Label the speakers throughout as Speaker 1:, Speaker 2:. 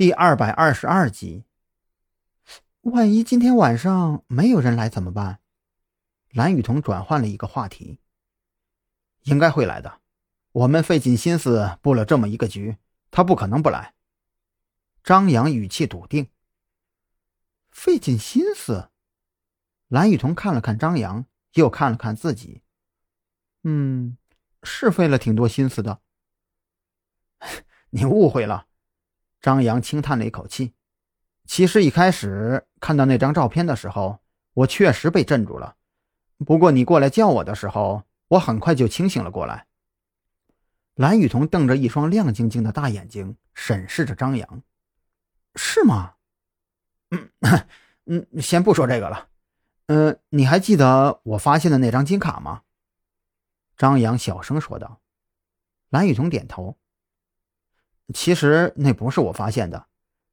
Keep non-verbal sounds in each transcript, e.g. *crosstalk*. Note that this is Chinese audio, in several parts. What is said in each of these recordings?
Speaker 1: 第二百二十二集。万一今天晚上没有人来怎么办？蓝雨桐转换了一个话题。
Speaker 2: 应该会来的，我们费尽心思布了这么一个局，他不可能不来。
Speaker 1: 张扬语气笃定。费尽心思？蓝雨桐看了看张扬，又看了看自己。嗯，是费了挺多心思的。*laughs*
Speaker 2: 你误会了。张扬轻叹了一口气。其实一开始看到那张照片的时候，我确实被镇住了。不过你过来叫我的时候，我很快就清醒了过来。
Speaker 1: 蓝雨桐瞪着一双亮晶晶的大眼睛审视着张扬：“是吗？
Speaker 2: 嗯 *coughs* 嗯，先不说这个了。嗯，你还记得我发现的那张金卡吗？”
Speaker 1: 张扬小声说道。
Speaker 2: 蓝雨桐点头。其实那不是我发现的，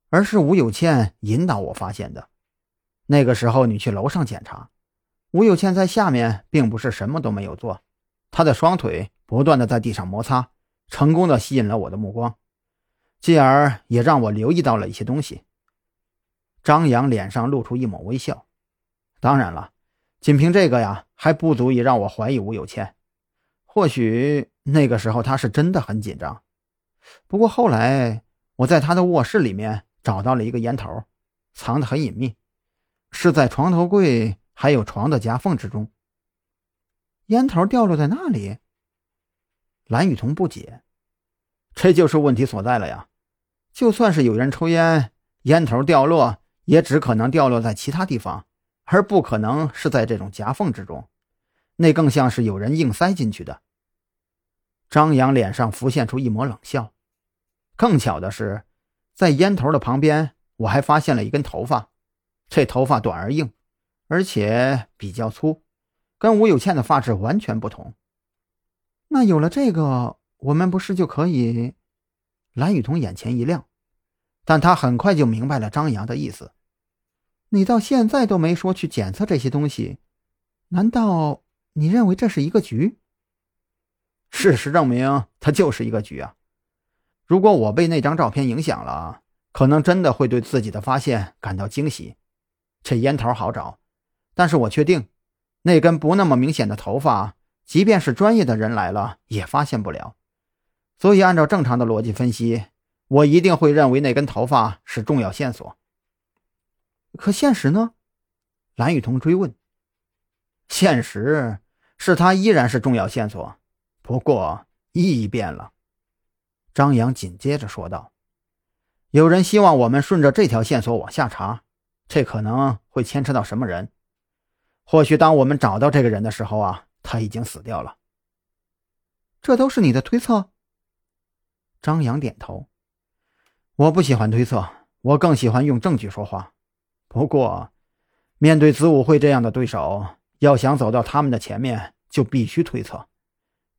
Speaker 2: 而是吴有倩引导我发现的。那个时候你去楼上检查，吴有倩在下面并不是什么都没有做，她的双腿不断的在地上摩擦，成功的吸引了我的目光，继而也让我留意到了一些东西。张扬脸上露出一抹微笑。当然了，仅凭这个呀，还不足以让我怀疑吴有倩。或许那个时候他是真的很紧张。不过后来，我在他的卧室里面找到了一个烟头，藏得很隐秘，是在床头柜还有床的夹缝之中。
Speaker 1: 烟头掉落在那里？
Speaker 2: 蓝雨桐不解，这就是问题所在了呀！就算是有人抽烟，烟头掉落也只可能掉落在其他地方，而不可能是在这种夹缝之中，那更像是有人硬塞进去的。张扬脸上浮现出一抹冷笑。更巧的是，在烟头的旁边，我还发现了一根头发。这头发短而硬，而且比较粗，跟吴有倩的发质完全不同。
Speaker 1: 那有了这个，我们不是就可以？
Speaker 2: 蓝雨桐眼前一亮，但他很快就明白了张扬的意思。
Speaker 1: 你到现在都没说去检测这些东西，难道你认为这是一个局？
Speaker 2: 事实证明，它就是一个局啊！如果我被那张照片影响了，可能真的会对自己的发现感到惊喜。这烟头好找，但是我确定，那根不那么明显的头发，即便是专业的人来了也发现不了。所以，按照正常的逻辑分析，我一定会认为那根头发是重要线索。
Speaker 1: 可现实呢？
Speaker 2: 蓝雨桐追问。现实是它依然是重要线索，不过意义变了。张扬紧接着说道：“有人希望我们顺着这条线索往下查，这可能会牵扯到什么人？或许当我们找到这个人的时候啊，他已经死掉了。
Speaker 1: 这都是你的推测。”
Speaker 2: 张扬点头：“我不喜欢推测，我更喜欢用证据说话。不过，面对子午会这样的对手，要想走到他们的前面，就必须推测，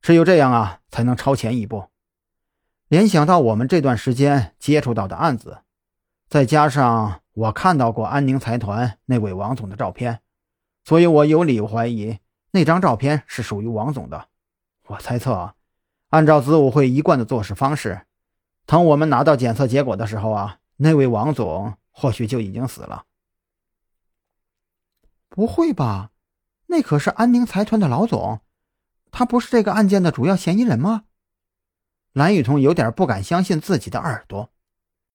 Speaker 2: 只有这样啊，才能超前一步。”联想到我们这段时间接触到的案子，再加上我看到过安宁财团那位王总的照片，所以我有理由怀疑那张照片是属于王总的。我猜测，按照子午会一贯的做事方式，等我们拿到检测结果的时候啊，那位王总或许就已经死了。
Speaker 1: 不会吧？那可是安宁财团的老总，他不是这个案件的主要嫌疑人吗？
Speaker 2: 蓝雨桐有点不敢相信自己的耳朵。